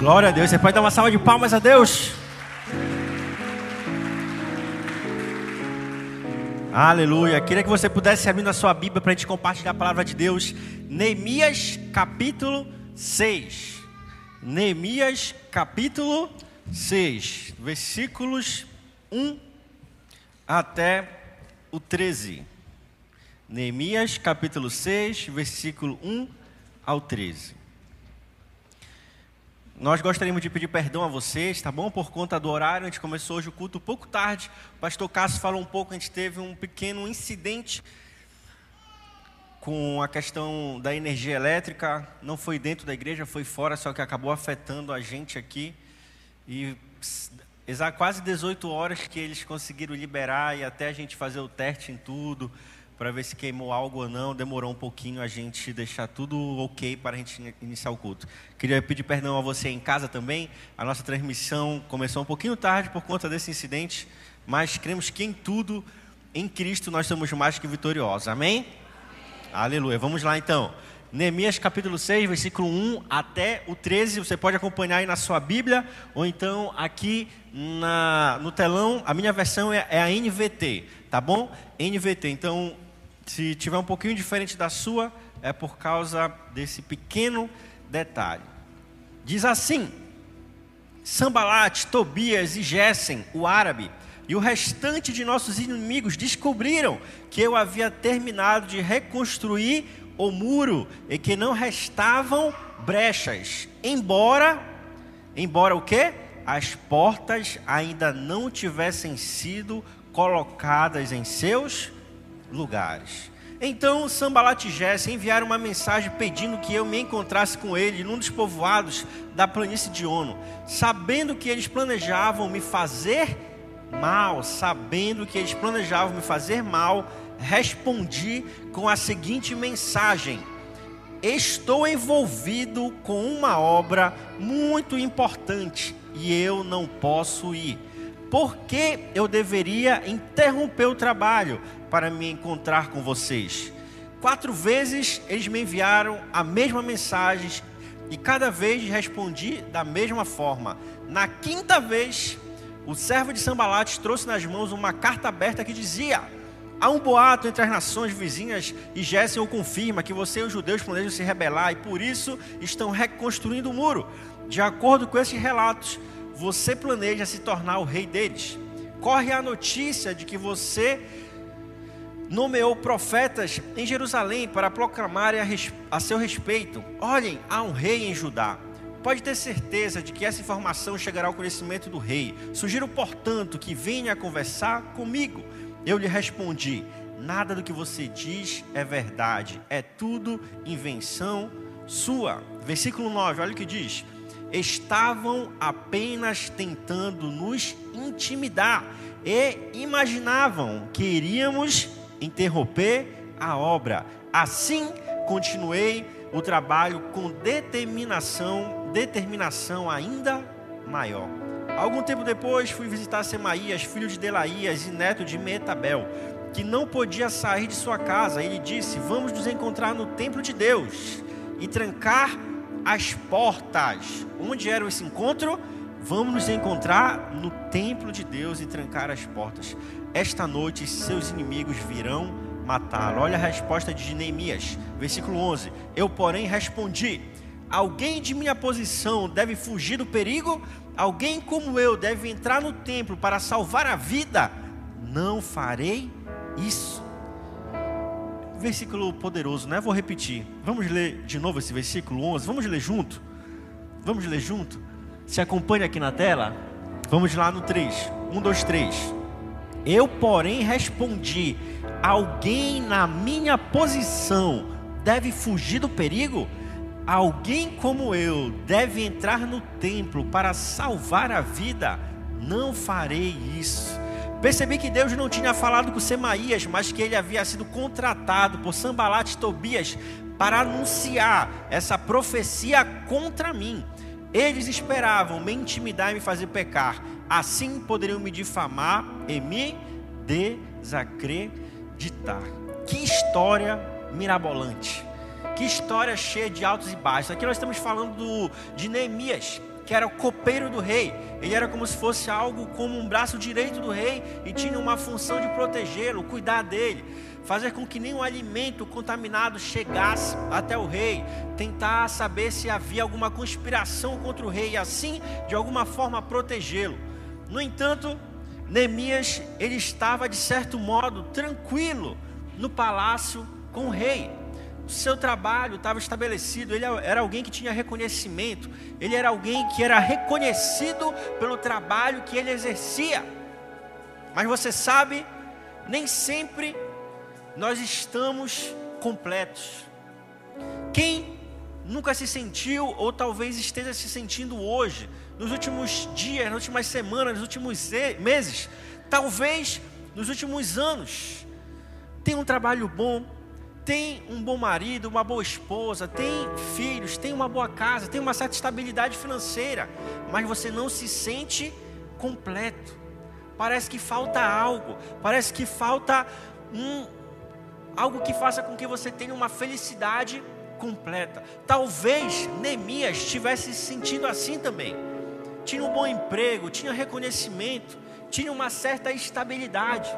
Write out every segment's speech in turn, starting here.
Glória a Deus. Você pode dar uma salva de palmas a Deus. Aleluia. Queria que você pudesse abrir a sua Bíblia para a gente compartilhar a palavra de Deus. Neemias capítulo 6. Neemias capítulo 6, versículos 1 até o 13. Neemias capítulo 6, versículo 1 ao 13. Nós gostaríamos de pedir perdão a vocês, tá bom? Por conta do horário, a gente começou hoje o culto um pouco tarde. O pastor Cássio falou um pouco, a gente teve um pequeno incidente com a questão da energia elétrica. Não foi dentro da igreja, foi fora, só que acabou afetando a gente aqui. E quase 18 horas que eles conseguiram liberar e até a gente fazer o teste em tudo para ver se queimou algo ou não. Demorou um pouquinho a gente deixar tudo ok para a gente iniciar o culto. Queria pedir perdão a você em casa também. A nossa transmissão começou um pouquinho tarde por conta desse incidente, mas cremos que em tudo, em Cristo, nós somos mais que vitoriosos. Amém? Amém. Aleluia. Vamos lá então. Neemias capítulo 6, versículo 1 até o 13. Você pode acompanhar aí na sua Bíblia, ou então aqui na, no telão. A minha versão é, é a NVT, tá bom? NVT. Então, se tiver um pouquinho diferente da sua, é por causa desse pequeno detalhe. Diz assim: Sambalat, Tobias e Gessen, o árabe, e o restante de nossos inimigos descobriram que eu havia terminado de reconstruir o muro e que não restavam brechas, embora embora o que? As portas ainda não tivessem sido colocadas em seus lugares. Então Sambalat e Jesse enviaram uma mensagem pedindo que eu me encontrasse com ele num dos povoados da planície de Ono, sabendo que eles planejavam me fazer mal, sabendo que eles planejavam me fazer mal, respondi com a seguinte mensagem: Estou envolvido com uma obra muito importante e eu não posso ir. Por que eu deveria interromper o trabalho? para me encontrar com vocês. Quatro vezes eles me enviaram a mesma mensagem e cada vez respondi da mesma forma. Na quinta vez, o servo de Sambalat trouxe nas mãos uma carta aberta que dizia: Há um boato entre as nações vizinhas e Jéssica confirma que você e os judeus planejam se rebelar e por isso estão reconstruindo o muro. De acordo com esses relatos, você planeja se tornar o rei deles. Corre a notícia de que você nomeou profetas em Jerusalém para proclamarem a, seu respeito: Olhem, há um rei em Judá. Pode ter certeza de que essa informação chegará ao conhecimento do rei. Sugiro, portanto, que venha conversar comigo. Eu lhe respondi: Nada do que você diz é verdade, é tudo invenção sua. Versículo 9, olha o que diz: Estavam apenas tentando nos intimidar e imaginavam que iríamos interromper a obra. Assim, continuei o trabalho com determinação, determinação ainda maior. Algum tempo depois, fui visitar Semaías, filho de Delaías e neto de Metabel, que não podia sair de sua casa. Ele disse: Vamos nos encontrar no templo de Deus e trancar as portas. Onde era esse encontro? Vamos nos encontrar no templo de Deus e trancar as portas. Esta noite seus inimigos virão matá-lo. Olha a resposta de Neemias, versículo 11. Eu, porém, respondi: Alguém de minha posição deve fugir do perigo? Alguém como eu deve entrar no templo para salvar a vida? Não farei isso. Versículo poderoso, né? Vou repetir. Vamos ler de novo esse versículo 11. Vamos ler junto? Vamos ler junto? Se acompanha aqui na tela. Vamos lá no 3. 1, 2, 3. Eu, porém, respondi: Alguém na minha posição deve fugir do perigo? Alguém como eu deve entrar no templo para salvar a vida? Não farei isso. Percebi que Deus não tinha falado com Semaías, mas que ele havia sido contratado por Sambalat e Tobias para anunciar essa profecia contra mim. Eles esperavam me intimidar e me fazer pecar. Assim poderiam me difamar e me desacreditar. Que história mirabolante. Que história cheia de altos e baixos. Aqui nós estamos falando do, de Neemias, que era o copeiro do rei. Ele era como se fosse algo como um braço direito do rei e tinha uma função de protegê-lo, cuidar dele, fazer com que nenhum alimento contaminado chegasse até o rei, tentar saber se havia alguma conspiração contra o rei e assim, de alguma forma, protegê-lo. No entanto, Neemias, ele estava de certo modo tranquilo no palácio com o rei. Seu trabalho estava estabelecido, ele era alguém que tinha reconhecimento, ele era alguém que era reconhecido pelo trabalho que ele exercia. Mas você sabe, nem sempre nós estamos completos. Quem nunca se sentiu, ou talvez esteja se sentindo hoje, nos últimos dias, nas últimas semanas, nos últimos meses, talvez nos últimos anos, tem um trabalho bom, tem um bom marido, uma boa esposa, tem filhos, tem uma boa casa, tem uma certa estabilidade financeira, mas você não se sente completo. Parece que falta algo, parece que falta um algo que faça com que você tenha uma felicidade completa. Talvez Neemias estivesse se sentindo assim também. Tinha um bom emprego, tinha reconhecimento, tinha uma certa estabilidade.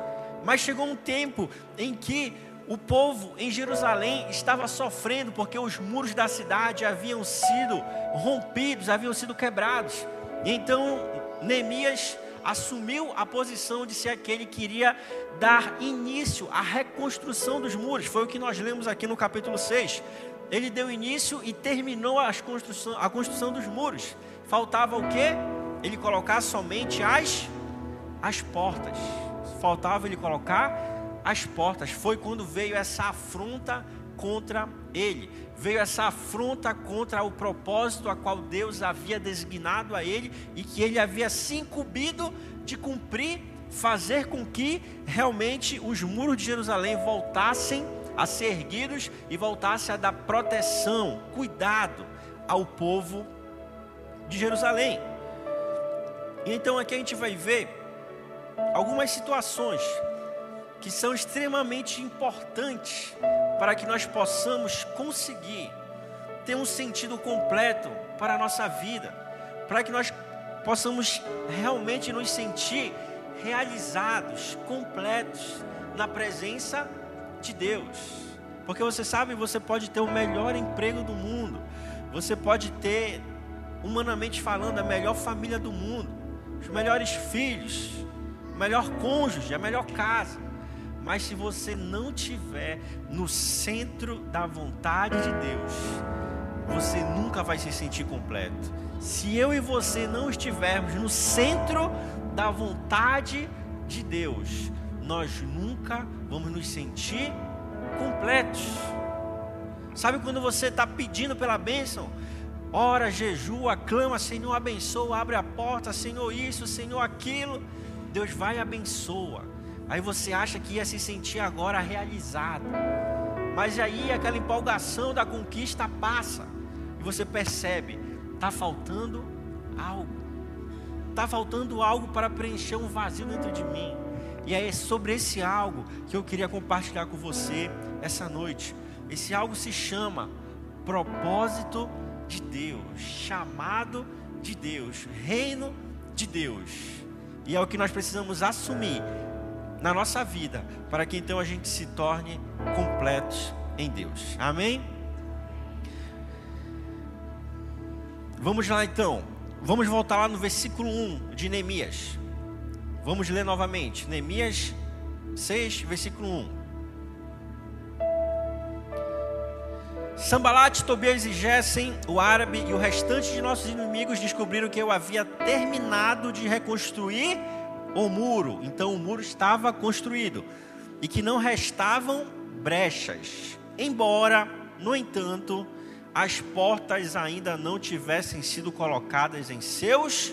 Mas chegou um tempo em que o povo em Jerusalém estava sofrendo porque os muros da cidade haviam sido rompidos, haviam sido quebrados. E então Neemias assumiu a posição de ser aquele que iria dar início à reconstrução dos muros. Foi o que nós lemos aqui no capítulo 6 ele deu início e terminou construção, a construção dos muros. Faltava o que? Ele colocar somente as, as portas. Faltava ele colocar as portas. Foi quando veio essa afronta contra ele. Veio essa afronta contra o propósito a qual Deus havia designado a ele e que ele havia se incumbido de cumprir, fazer com que realmente os muros de Jerusalém voltassem a ser erguidos e voltasse a dar proteção, cuidado ao povo de Jerusalém. E então aqui a gente vai ver algumas situações que são extremamente importantes para que nós possamos conseguir ter um sentido completo para a nossa vida, para que nós possamos realmente nos sentir realizados, completos na presença de de Deus. Porque você sabe, você pode ter o melhor emprego do mundo, você pode ter, humanamente falando, a melhor família do mundo, os melhores filhos, o melhor cônjuge, a melhor casa. Mas se você não tiver no centro da vontade de Deus, você nunca vai se sentir completo. Se eu e você não estivermos no centro da vontade de Deus, nós nunca vamos nos sentir completos. Sabe quando você está pedindo pela bênção? Ora, jejua, clama, Senhor, abençoa, abre a porta, Senhor, isso, Senhor, aquilo. Deus vai e abençoa. Aí você acha que ia se sentir agora realizado. Mas aí aquela empolgação da conquista passa. E você percebe, está faltando algo. Está faltando algo para preencher um vazio dentro de mim. E é sobre esse algo que eu queria compartilhar com você essa noite. Esse algo se chama propósito de Deus, chamado de Deus, reino de Deus. E é o que nós precisamos assumir na nossa vida, para que então a gente se torne completos em Deus. Amém? Vamos lá então. Vamos voltar lá no versículo 1 de Neemias. Vamos ler novamente. Neemias 6, versículo 1. Sambalat, Tobias e Gessen, o árabe e o restante de nossos inimigos descobriram que eu havia terminado de reconstruir o muro. Então o muro estava construído e que não restavam brechas. Embora, no entanto, as portas ainda não tivessem sido colocadas em seus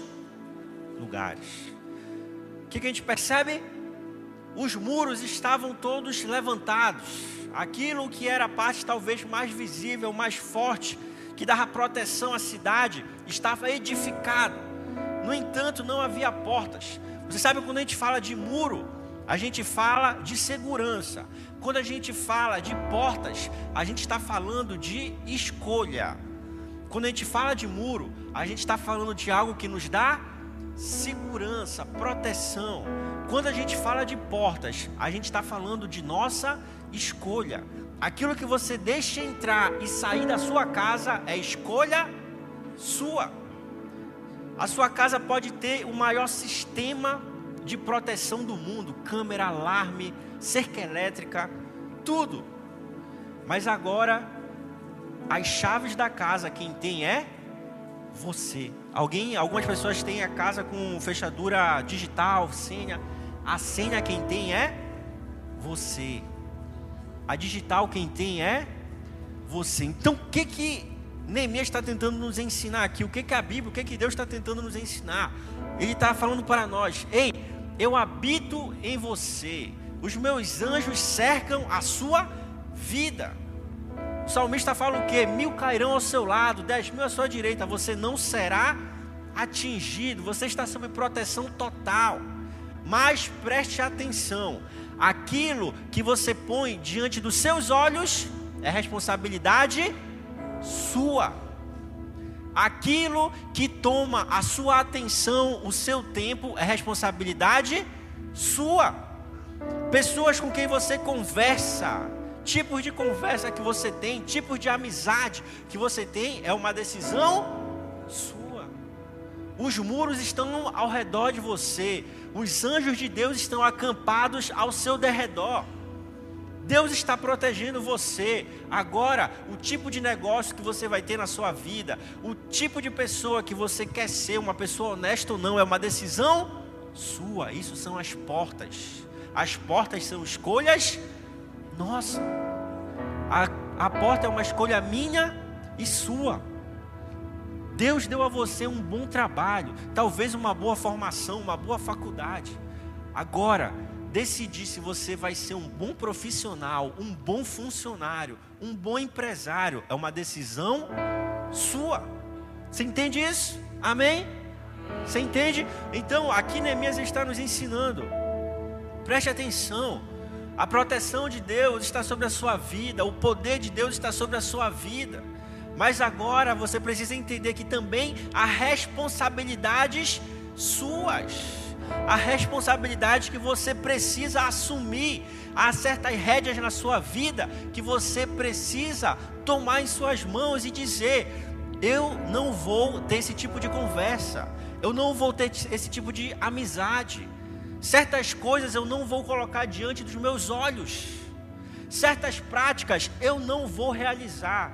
lugares. O que, a gente percebe? Os muros estavam todos levantados. Aquilo que era a parte talvez mais visível, mais forte, que dava proteção à cidade, estava edificado. No entanto, não havia portas. Você sabe quando a gente fala de muro, a gente fala de segurança. Quando a gente fala de portas, a gente está falando de escolha. Quando a gente fala de muro, a gente está falando de algo que nos dá segurança, proteção. Quando a gente fala de portas, a gente está falando de nossa escolha. Aquilo que você deixa entrar e sair da sua casa é escolha sua. A sua casa pode ter o maior sistema de proteção do mundo câmera, alarme, cerca elétrica, tudo. Mas agora, as chaves da casa, quem tem é você. Alguém, algumas pessoas têm a casa com fechadura digital, senha. A senha quem tem é você. A digital quem tem é você. Então, o que que Neemias está tentando nos ensinar aqui? O que que a Bíblia, o que que Deus está tentando nos ensinar? Ele está falando para nós: Ei, eu habito em você. Os meus anjos cercam a sua vida. O salmista fala o quê? Mil cairão ao seu lado, dez mil à sua direita, você não será atingido, você está sob proteção total. Mas preste atenção: aquilo que você põe diante dos seus olhos é responsabilidade sua. Aquilo que toma a sua atenção, o seu tempo, é responsabilidade sua. Pessoas com quem você conversa, tipos de conversa que você tem, tipos de amizade que você tem, é uma decisão sua. Os muros estão ao redor de você, os anjos de Deus estão acampados ao seu derredor. Deus está protegendo você. Agora, o tipo de negócio que você vai ter na sua vida, o tipo de pessoa que você quer ser, uma pessoa honesta ou não, é uma decisão sua. Isso são as portas. As portas são escolhas nossa, a, a porta é uma escolha minha e sua. Deus deu a você um bom trabalho, talvez uma boa formação, uma boa faculdade. Agora, decidir se você vai ser um bom profissional, um bom funcionário, um bom empresário, é uma decisão sua. Você entende isso? Amém? Você entende? Então, aqui Neemias está nos ensinando. Preste atenção. A proteção de Deus está sobre a sua vida, o poder de Deus está sobre a sua vida. Mas agora você precisa entender que também há responsabilidades suas. Há responsabilidade que você precisa assumir. Há certas rédeas na sua vida que você precisa tomar em suas mãos e dizer: Eu não vou ter esse tipo de conversa. Eu não vou ter esse tipo de amizade. Certas coisas eu não vou colocar diante dos meus olhos. Certas práticas eu não vou realizar.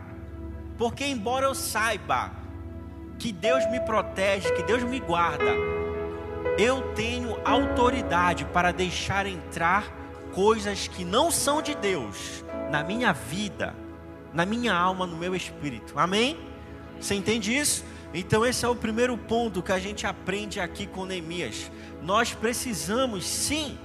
Porque, embora eu saiba que Deus me protege, que Deus me guarda, eu tenho autoridade para deixar entrar coisas que não são de Deus na minha vida, na minha alma, no meu espírito. Amém? Você entende isso? Então, esse é o primeiro ponto que a gente aprende aqui com Neemias. Nós precisamos sim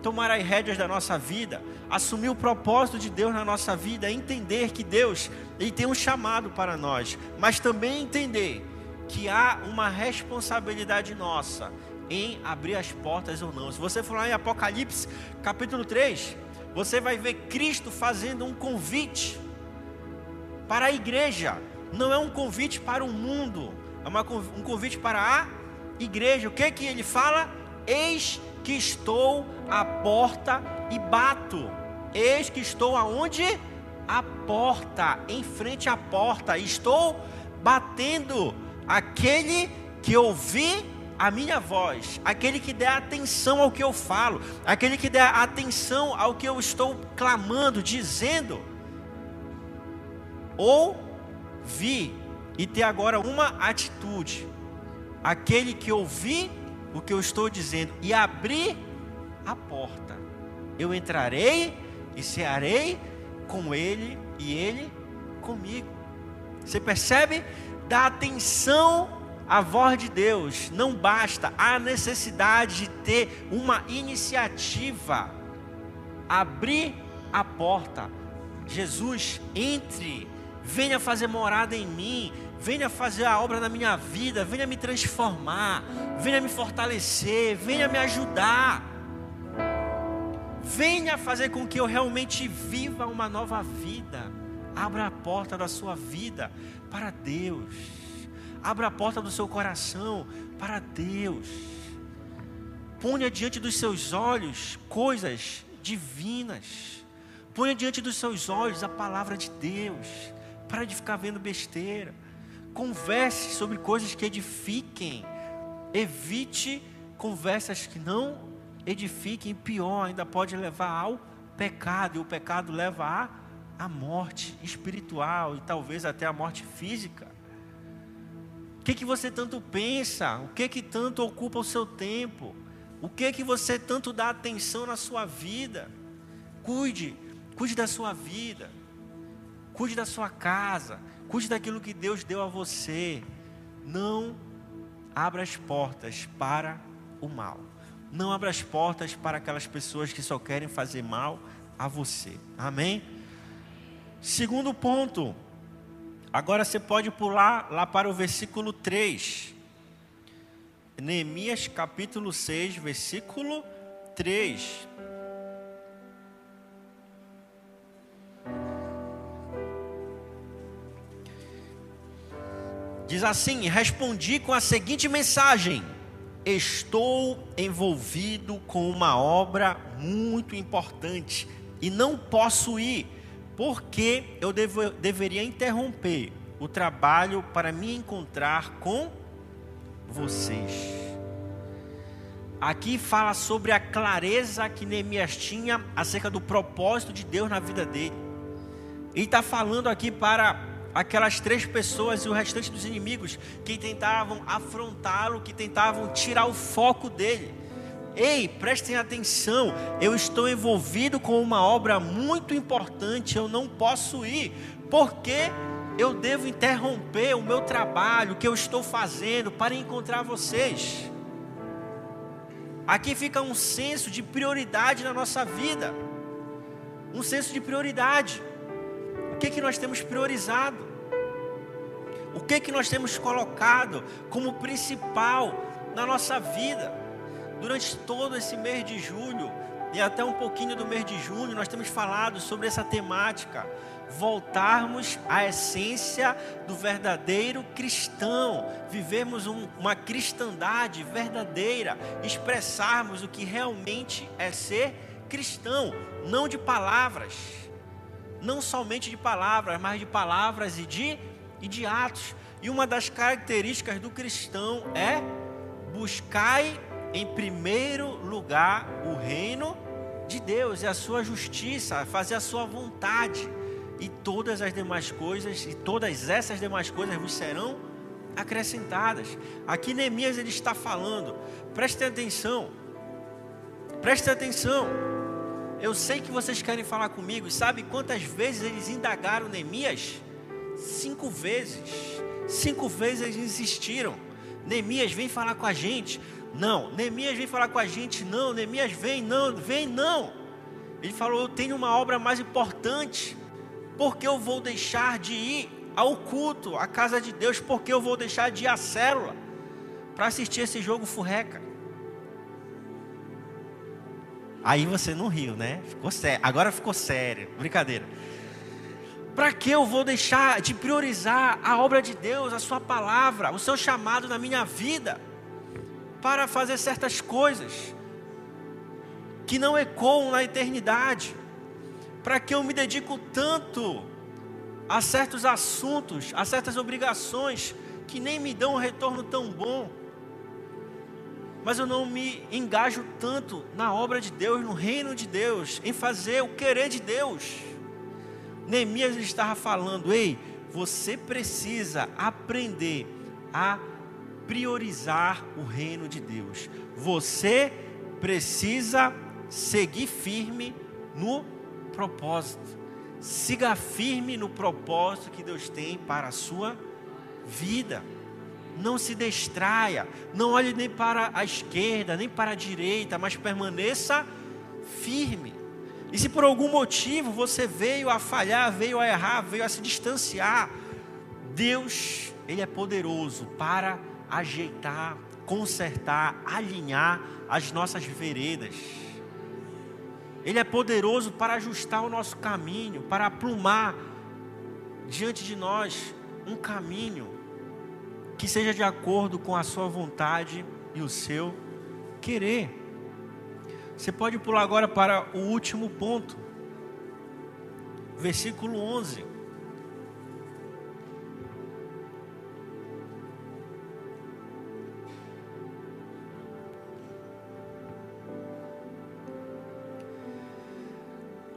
tomar as rédeas da nossa vida, assumir o propósito de Deus na nossa vida, entender que Deus ele tem um chamado para nós, mas também entender que há uma responsabilidade nossa em abrir as portas ou não. Se você for lá em Apocalipse, capítulo 3, você vai ver Cristo fazendo um convite para a igreja. Não é um convite para o mundo, é uma, um convite para a igreja. O que que ele fala? Eis que estou à porta e bato. Eis que estou aonde? A porta, em frente à porta. Estou batendo. Aquele que ouvir a minha voz, aquele que der atenção ao que eu falo, aquele que der atenção ao que eu estou clamando, dizendo, ou vi e ter agora uma atitude. Aquele que ouvir o que eu estou dizendo e abrir a porta, eu entrarei e cearei com ele e ele comigo. Você percebe? Dá atenção à voz de Deus. Não basta a necessidade de ter uma iniciativa. Abrir a porta. Jesus, entre venha fazer morada em mim, venha fazer a obra na minha vida, venha me transformar, venha me fortalecer, venha me ajudar. Venha fazer com que eu realmente viva uma nova vida. Abra a porta da sua vida para Deus. Abra a porta do seu coração para Deus. Ponha diante dos seus olhos coisas divinas. Ponha diante dos seus olhos a palavra de Deus. Para de ficar vendo besteira. Converse sobre coisas que edifiquem. Evite conversas que não edifiquem. Pior, ainda pode levar ao pecado. E o pecado leva à, à morte espiritual e talvez até à morte física. Que, que você tanto pensa? O que, que tanto ocupa o seu tempo? O que que você tanto dá atenção na sua vida? Cuide, cuide da sua vida. Cuide da sua casa, cuide daquilo que Deus deu a você. Não abra as portas para o mal. Não abra as portas para aquelas pessoas que só querem fazer mal a você. Amém? Segundo ponto. Agora você pode pular lá para o versículo 3. Neemias capítulo 6, versículo 3. Diz assim: Respondi com a seguinte mensagem: Estou envolvido com uma obra muito importante e não posso ir, porque eu devo, deveria interromper o trabalho para me encontrar com vocês. Aqui fala sobre a clareza que Neemias tinha acerca do propósito de Deus na vida dele. E está falando aqui para aquelas três pessoas e o restante dos inimigos que tentavam afrontá-lo, que tentavam tirar o foco dele. Ei, prestem atenção, eu estou envolvido com uma obra muito importante, eu não posso ir, porque eu devo interromper o meu trabalho, que eu estou fazendo, para encontrar vocês. Aqui fica um senso de prioridade na nossa vida, um senso de prioridade. O que, que nós temos priorizado? O que, que nós temos colocado como principal na nossa vida? Durante todo esse mês de julho e até um pouquinho do mês de junho, nós temos falado sobre essa temática voltarmos à essência do verdadeiro cristão, vivermos um, uma cristandade verdadeira, expressarmos o que realmente é ser cristão, não de palavras, não somente de palavras, mas de palavras e de, e de atos. E uma das características do cristão é buscai em primeiro lugar o reino de Deus e a sua justiça, fazer a sua vontade e todas as demais coisas, e todas essas demais coisas vos serão acrescentadas. Aqui Neemias ele está falando, prestem atenção, prestem atenção. Eu sei que vocês querem falar comigo, sabe quantas vezes eles indagaram Neemias? Cinco vezes. Cinco vezes eles insistiram. Neemias, vem falar com a gente. Não. Neemias, vem falar com a gente. Não. Neemias, vem, não. Vem, não. Ele falou: Eu tenho uma obra mais importante porque eu vou deixar de ir ao culto, à casa de Deus, porque eu vou deixar de ir à célula para assistir esse jogo furreca. Aí você não riu, né? Ficou sério. Agora ficou sério. Brincadeira. Para que eu vou deixar de priorizar a obra de Deus, a sua palavra, o seu chamado na minha vida, para fazer certas coisas que não ecoam na eternidade? para que eu me dedico tanto a certos assuntos, a certas obrigações que nem me dão um retorno tão bom. Mas eu não me engajo tanto na obra de Deus, no reino de Deus, em fazer o querer de Deus. Neemias estava falando: ei, você precisa aprender a priorizar o reino de Deus. Você precisa seguir firme no propósito. Siga firme no propósito que Deus tem para a sua vida. Não se distraia, não olhe nem para a esquerda, nem para a direita, mas permaneça firme. E se por algum motivo você veio a falhar, veio a errar, veio a se distanciar, Deus, Ele é poderoso para ajeitar, consertar, alinhar as nossas veredas. Ele é poderoso para ajustar o nosso caminho, para aprumar diante de nós um caminho que seja de acordo com a sua vontade e o seu querer. Você pode pular agora para o último ponto, versículo 11.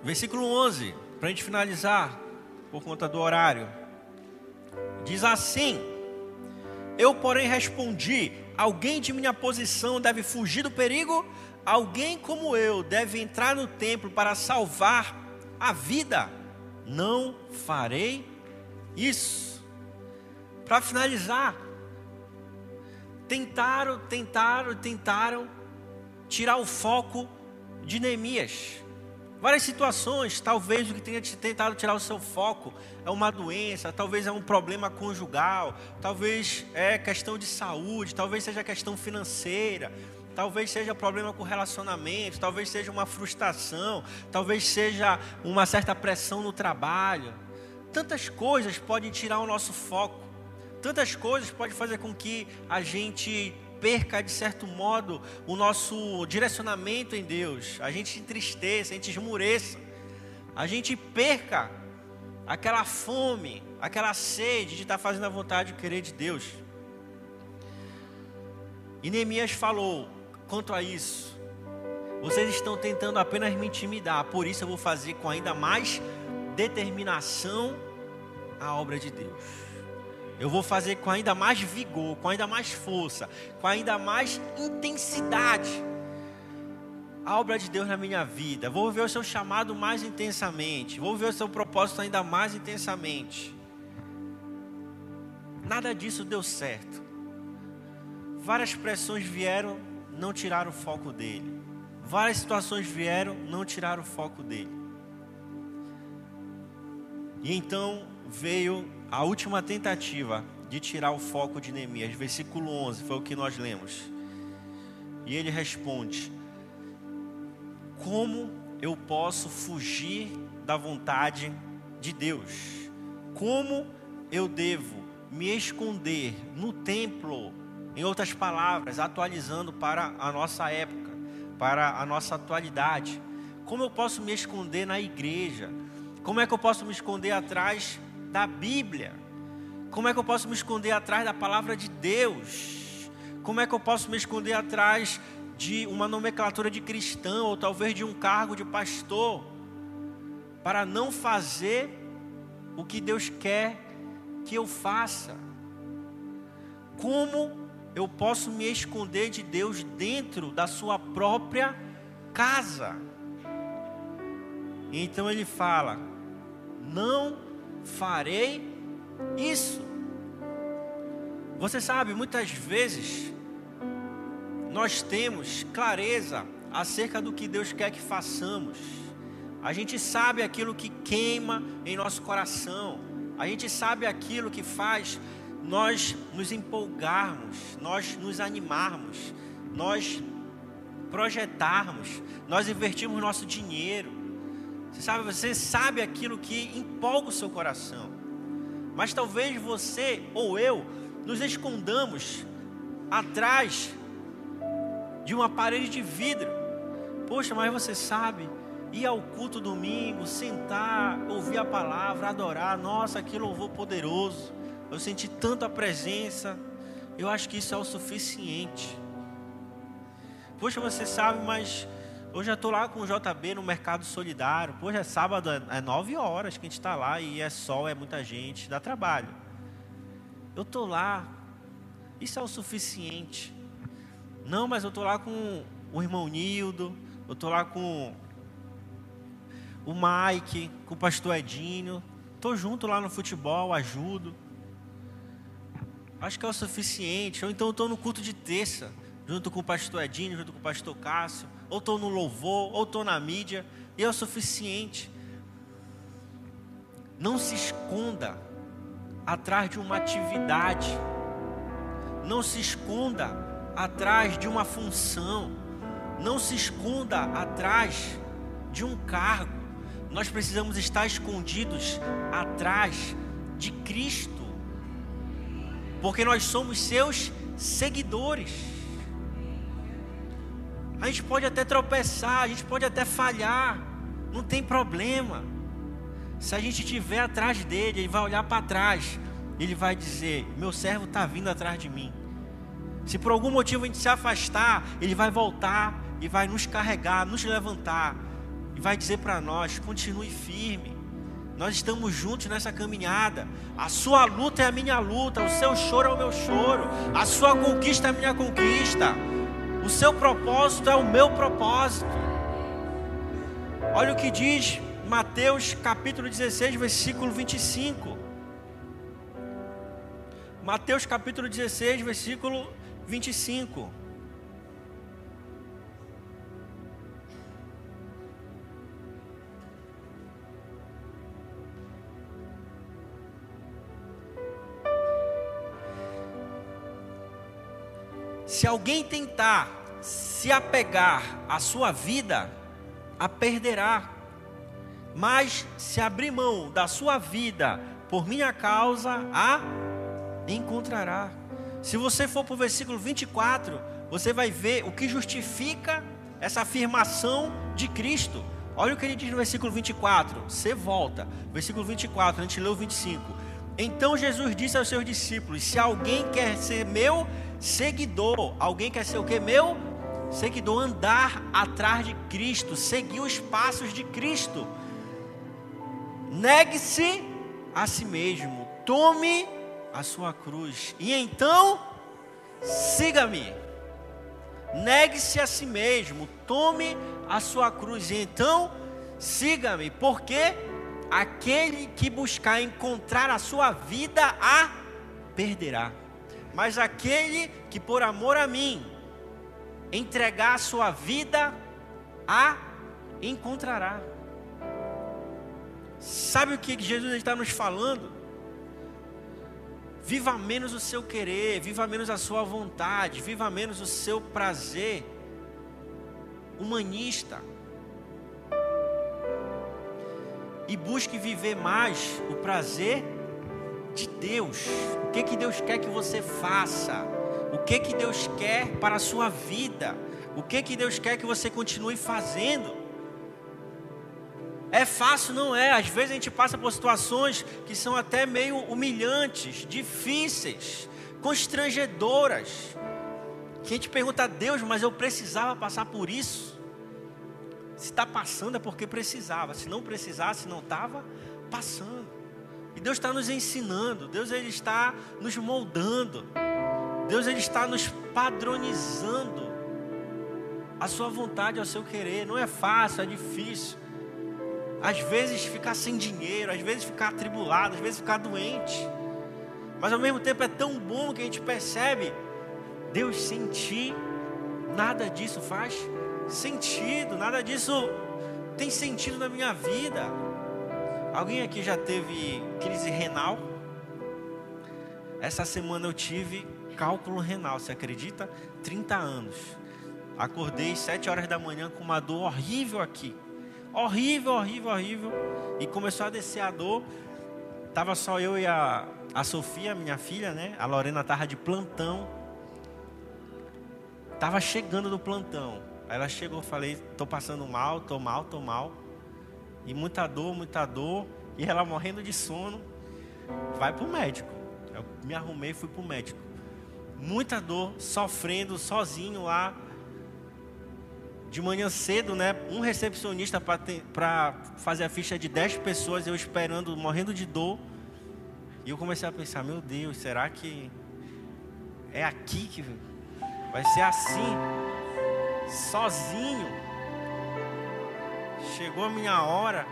Versículo 11, para a gente finalizar, por conta do horário. Diz assim: Eu, porém, respondi: Alguém de minha posição deve fugir do perigo? Alguém como eu deve entrar no templo para salvar a vida? Não farei isso. Para finalizar, tentaram, tentaram, tentaram tirar o foco de Neemias. Várias situações, talvez o que tenha tentado tirar o seu foco é uma doença, talvez é um problema conjugal, talvez é questão de saúde, talvez seja questão financeira, talvez seja problema com relacionamento, talvez seja uma frustração, talvez seja uma certa pressão no trabalho. Tantas coisas podem tirar o nosso foco, tantas coisas podem fazer com que a gente perca, de certo modo, o nosso direcionamento em Deus, a gente entristeça, a gente esmureça, a gente perca aquela fome, aquela sede de estar fazendo a vontade e querer de Deus. E Neemias falou quanto a isso. Vocês estão tentando apenas me intimidar, por isso eu vou fazer com ainda mais determinação a obra de Deus. Eu vou fazer com ainda mais vigor, com ainda mais força, com ainda mais intensidade a obra de Deus na minha vida. Vou ver o seu chamado mais intensamente. Vou ver o seu propósito ainda mais intensamente. Nada disso deu certo. Várias pressões vieram, não tiraram o foco dele. Várias situações vieram, não tiraram o foco dele. E então veio a última tentativa de tirar o foco de Neemias, versículo 11, foi o que nós lemos. E ele responde: Como eu posso fugir da vontade de Deus? Como eu devo me esconder no templo? Em outras palavras, atualizando para a nossa época, para a nossa atualidade. Como eu posso me esconder na igreja? Como é que eu posso me esconder atrás da Bíblia? Como é que eu posso me esconder atrás da palavra de Deus? Como é que eu posso me esconder atrás de uma nomenclatura de cristão ou talvez de um cargo de pastor para não fazer o que Deus quer que eu faça? Como eu posso me esconder de Deus dentro da sua própria casa? Então ele fala: Não farei isso. Você sabe, muitas vezes nós temos clareza acerca do que Deus quer que façamos. A gente sabe aquilo que queima em nosso coração. A gente sabe aquilo que faz nós nos empolgarmos, nós nos animarmos, nós projetarmos, nós investirmos nosso dinheiro. Você sabe, você sabe aquilo que empolga o seu coração. Mas talvez você ou eu nos escondamos atrás de uma parede de vidro. Poxa, mas você sabe, ir ao culto domingo, sentar, ouvir a palavra, adorar, nossa, que louvor poderoso. Eu senti tanta presença. Eu acho que isso é o suficiente. Poxa, você sabe, mas Hoje eu estou lá com o JB no Mercado Solidário. Hoje é sábado, é nove horas que a gente está lá e é sol, é muita gente, dá trabalho. Eu estou lá, isso é o suficiente. Não, mas eu estou lá com o irmão Nildo, eu estou lá com o Mike, com o pastor Edinho. Estou junto lá no futebol, ajudo. Acho que é o suficiente. Ou então estou no culto de terça, junto com o pastor Edinho, junto com o pastor Cássio ou estou no louvor, ou estou na mídia, e é o suficiente. Não se esconda atrás de uma atividade, não se esconda atrás de uma função, não se esconda atrás de um cargo. Nós precisamos estar escondidos atrás de Cristo, porque nós somos seus seguidores. A gente pode até tropeçar, a gente pode até falhar, não tem problema. Se a gente estiver atrás dele, ele vai olhar para trás, ele vai dizer: Meu servo está vindo atrás de mim. Se por algum motivo a gente se afastar, ele vai voltar e vai nos carregar, nos levantar e vai dizer para nós: continue firme. Nós estamos juntos nessa caminhada. A sua luta é a minha luta, o seu choro é o meu choro, a sua conquista é a minha conquista, o seu propósito é o meu propósito. Olha o que diz Mateus capítulo 16, versículo 25. Mateus capítulo 16, versículo 25. Se alguém tentar se apegar à sua vida, a perderá. Mas se abrir mão da sua vida por minha causa, a encontrará. Se você for para o versículo 24, você vai ver o que justifica essa afirmação de Cristo. Olha o que ele diz no versículo 24. Você volta. Versículo 24, a gente leu o 25. Então Jesus disse aos seus discípulos: Se alguém quer ser meu seguidor, alguém quer ser o que? Meu seguidor, andar atrás de Cristo, seguir os passos de Cristo. Negue-se a si mesmo, tome a sua cruz e então siga-me. Negue-se a si mesmo, tome a sua cruz e então siga-me, porque aquele que buscar encontrar a sua vida a perderá. Mas aquele que por amor a mim entregar a sua vida a encontrará. Sabe o que Jesus está nos falando? Viva menos o seu querer, viva menos a sua vontade, viva menos o seu prazer humanista. E busque viver mais o prazer de Deus. O que que Deus quer que você faça? O que que Deus quer para a sua vida? O que que Deus quer que você continue fazendo? É fácil, não é? Às vezes a gente passa por situações que são até meio humilhantes, difíceis, constrangedoras. Que a gente pergunta a Deus, mas eu precisava passar por isso? Se está passando é porque precisava. Se não precisasse, não estava passando. E Deus está nos ensinando. Deus ele está nos moldando. Deus ele está nos padronizando. A sua vontade, ao seu querer. Não é fácil, é difícil às vezes ficar sem dinheiro, às vezes ficar atribulado, às vezes ficar doente. Mas ao mesmo tempo é tão bom que a gente percebe Deus sentir, nada disso faz sentido, nada disso tem sentido na minha vida. Alguém aqui já teve crise renal? Essa semana eu tive cálculo renal, você acredita? 30 anos. Acordei 7 horas da manhã com uma dor horrível aqui. Horrível, horrível, horrível. E começou a descer a dor. Tava só eu e a, a Sofia, minha filha, né? A Lorena tava de plantão. Tava chegando do plantão. Aí ela chegou, falei, tô passando mal, tô mal, tô mal. E muita dor, muita dor. E ela morrendo de sono. Vai pro médico. Eu me arrumei e fui pro médico. Muita dor, sofrendo, sozinho lá de manhã cedo, né? Um recepcionista para fazer a ficha de 10 pessoas, eu esperando, morrendo de dor. E eu comecei a pensar: meu Deus, será que é aqui que vai ser assim? Sozinho. Chegou a minha hora.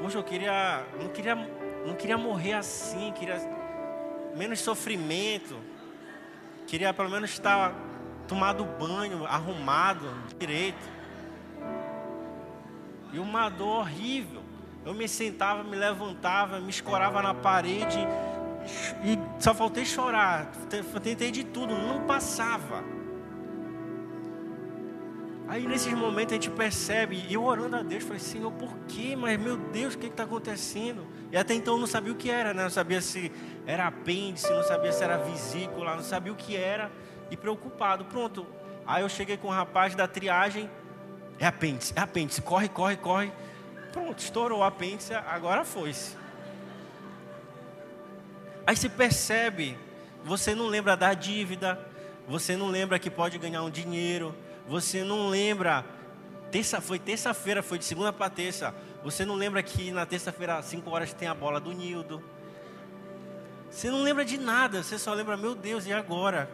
Poxa, eu queria, não queria, não queria morrer assim, queria menos sofrimento. Queria pelo menos estar tomado banho, arrumado direito. E uma dor horrível. Eu me sentava, me levantava, me escorava na parede e só faltei chorar. Tentei de tudo, não passava. Aí nesses momentos a gente percebe, e eu orando a Deus, falei, Senhor, por quê? Mas meu Deus, o que está acontecendo? E até então eu não sabia o que era, né? Não sabia se era apêndice, não sabia se era vesícula, não sabia o que era. E preocupado, pronto. Aí eu cheguei com o rapaz da triagem, é apêndice, é apêndice, corre, corre, corre. Pronto, estourou o apêndice, agora foi-se. Aí você percebe, você não lembra da dívida, você não lembra que pode ganhar um dinheiro, você não lembra, terça, foi terça-feira, foi de segunda para terça. Você não lembra que na terça-feira, às 5 horas, tem a bola do Nildo. Você não lembra de nada, você só lembra, meu Deus, e agora?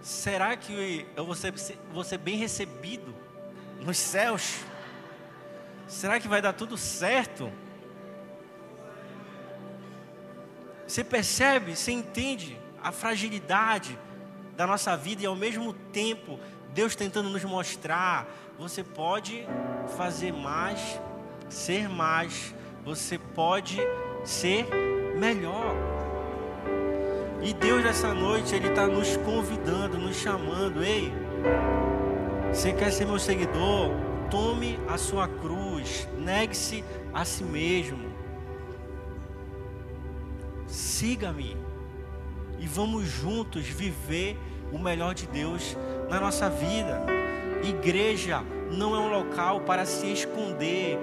Será que eu vou ser, vou ser bem recebido nos céus? Será que vai dar tudo certo? Você percebe, você entende a fragilidade da nossa vida e ao mesmo tempo Deus tentando nos mostrar, você pode fazer mais, ser mais, você pode ser melhor. E Deus nessa noite, Ele está nos convidando, nos chamando, ei, você quer ser meu seguidor? Tome a sua cruz, negue-se a si mesmo, siga-me e vamos juntos viver o melhor de Deus na nossa vida. Igreja não é um local para se esconder.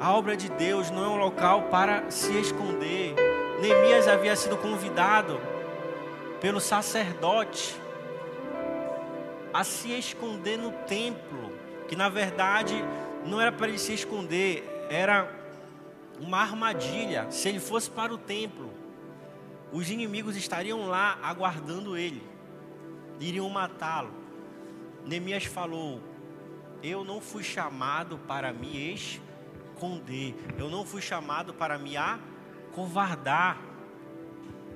A obra de Deus não é um local para se esconder. Neemias havia sido convidado pelo sacerdote a se esconder no templo, que na verdade não era para ele se esconder, era uma armadilha. Se ele fosse para o templo, os inimigos estariam lá aguardando ele iriam matá-lo. Neemias falou: Eu não fui chamado para me esconder, eu não fui chamado para me acovardar,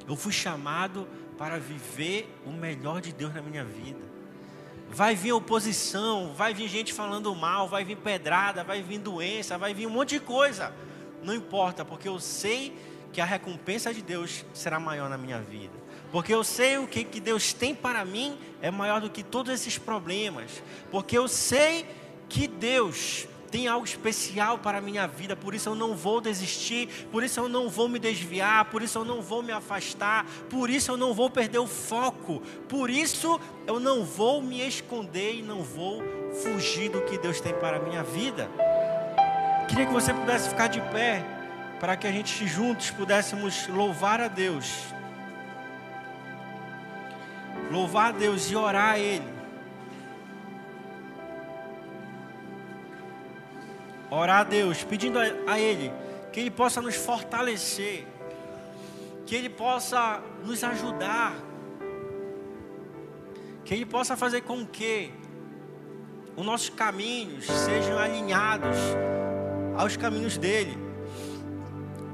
eu fui chamado para viver o melhor de Deus na minha vida. Vai vir oposição, vai vir gente falando mal, vai vir pedrada, vai vir doença, vai vir um monte de coisa. Não importa, porque eu sei que a recompensa de Deus será maior na minha vida. Porque eu sei o que, que Deus tem para mim é maior do que todos esses problemas. Porque eu sei que Deus tem algo especial para a minha vida, por isso eu não vou desistir, por isso eu não vou me desviar, por isso eu não vou me afastar, por isso eu não vou perder o foco, por isso eu não vou me esconder e não vou fugir do que Deus tem para a minha vida. Queria que você pudesse ficar de pé, para que a gente juntos pudéssemos louvar a Deus louvar a Deus e orar a Ele. Orar a Deus, pedindo a Ele que Ele possa nos fortalecer, que Ele possa nos ajudar, que Ele possa fazer com que os nossos caminhos sejam alinhados aos caminhos dele,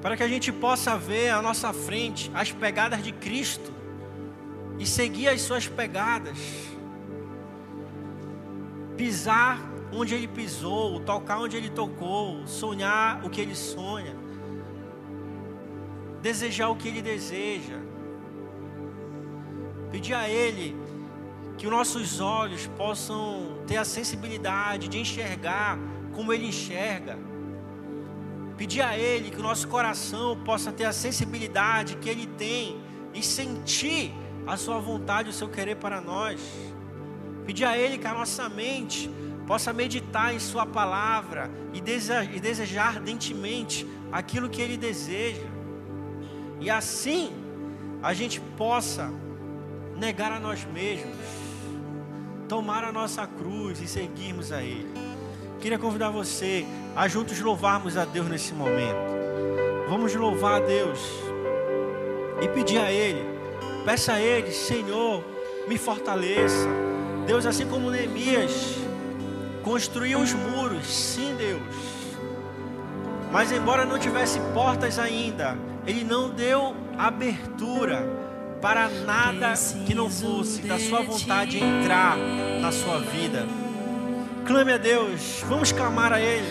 para que a gente possa ver à nossa frente as pegadas de Cristo e seguir as suas pegadas, pisar onde ele pisou, tocar onde ele tocou, sonhar o que ele sonha, desejar o que ele deseja, pedir a ele que os nossos olhos possam ter a sensibilidade de enxergar como ele enxerga. Pedir a Ele que o nosso coração possa ter a sensibilidade que Ele tem e sentir a sua vontade, o seu querer para nós. Pedir a Ele que a nossa mente possa meditar em Sua palavra e desejar, ardentemente aquilo que Ele deseja. E assim a gente possa negar a nós mesmos, tomar a nossa cruz e seguirmos a Ele. Queria convidar você a juntos louvarmos a Deus nesse momento. Vamos louvar a Deus e pedir a Ele Peça a Ele, Senhor, me fortaleça. Deus, assim como Neemias construiu os muros, sim, Deus. Mas embora não tivesse portas ainda, Ele não deu abertura para nada que não fosse da Sua vontade entrar na sua vida. Clame a Deus, vamos clamar a Ele.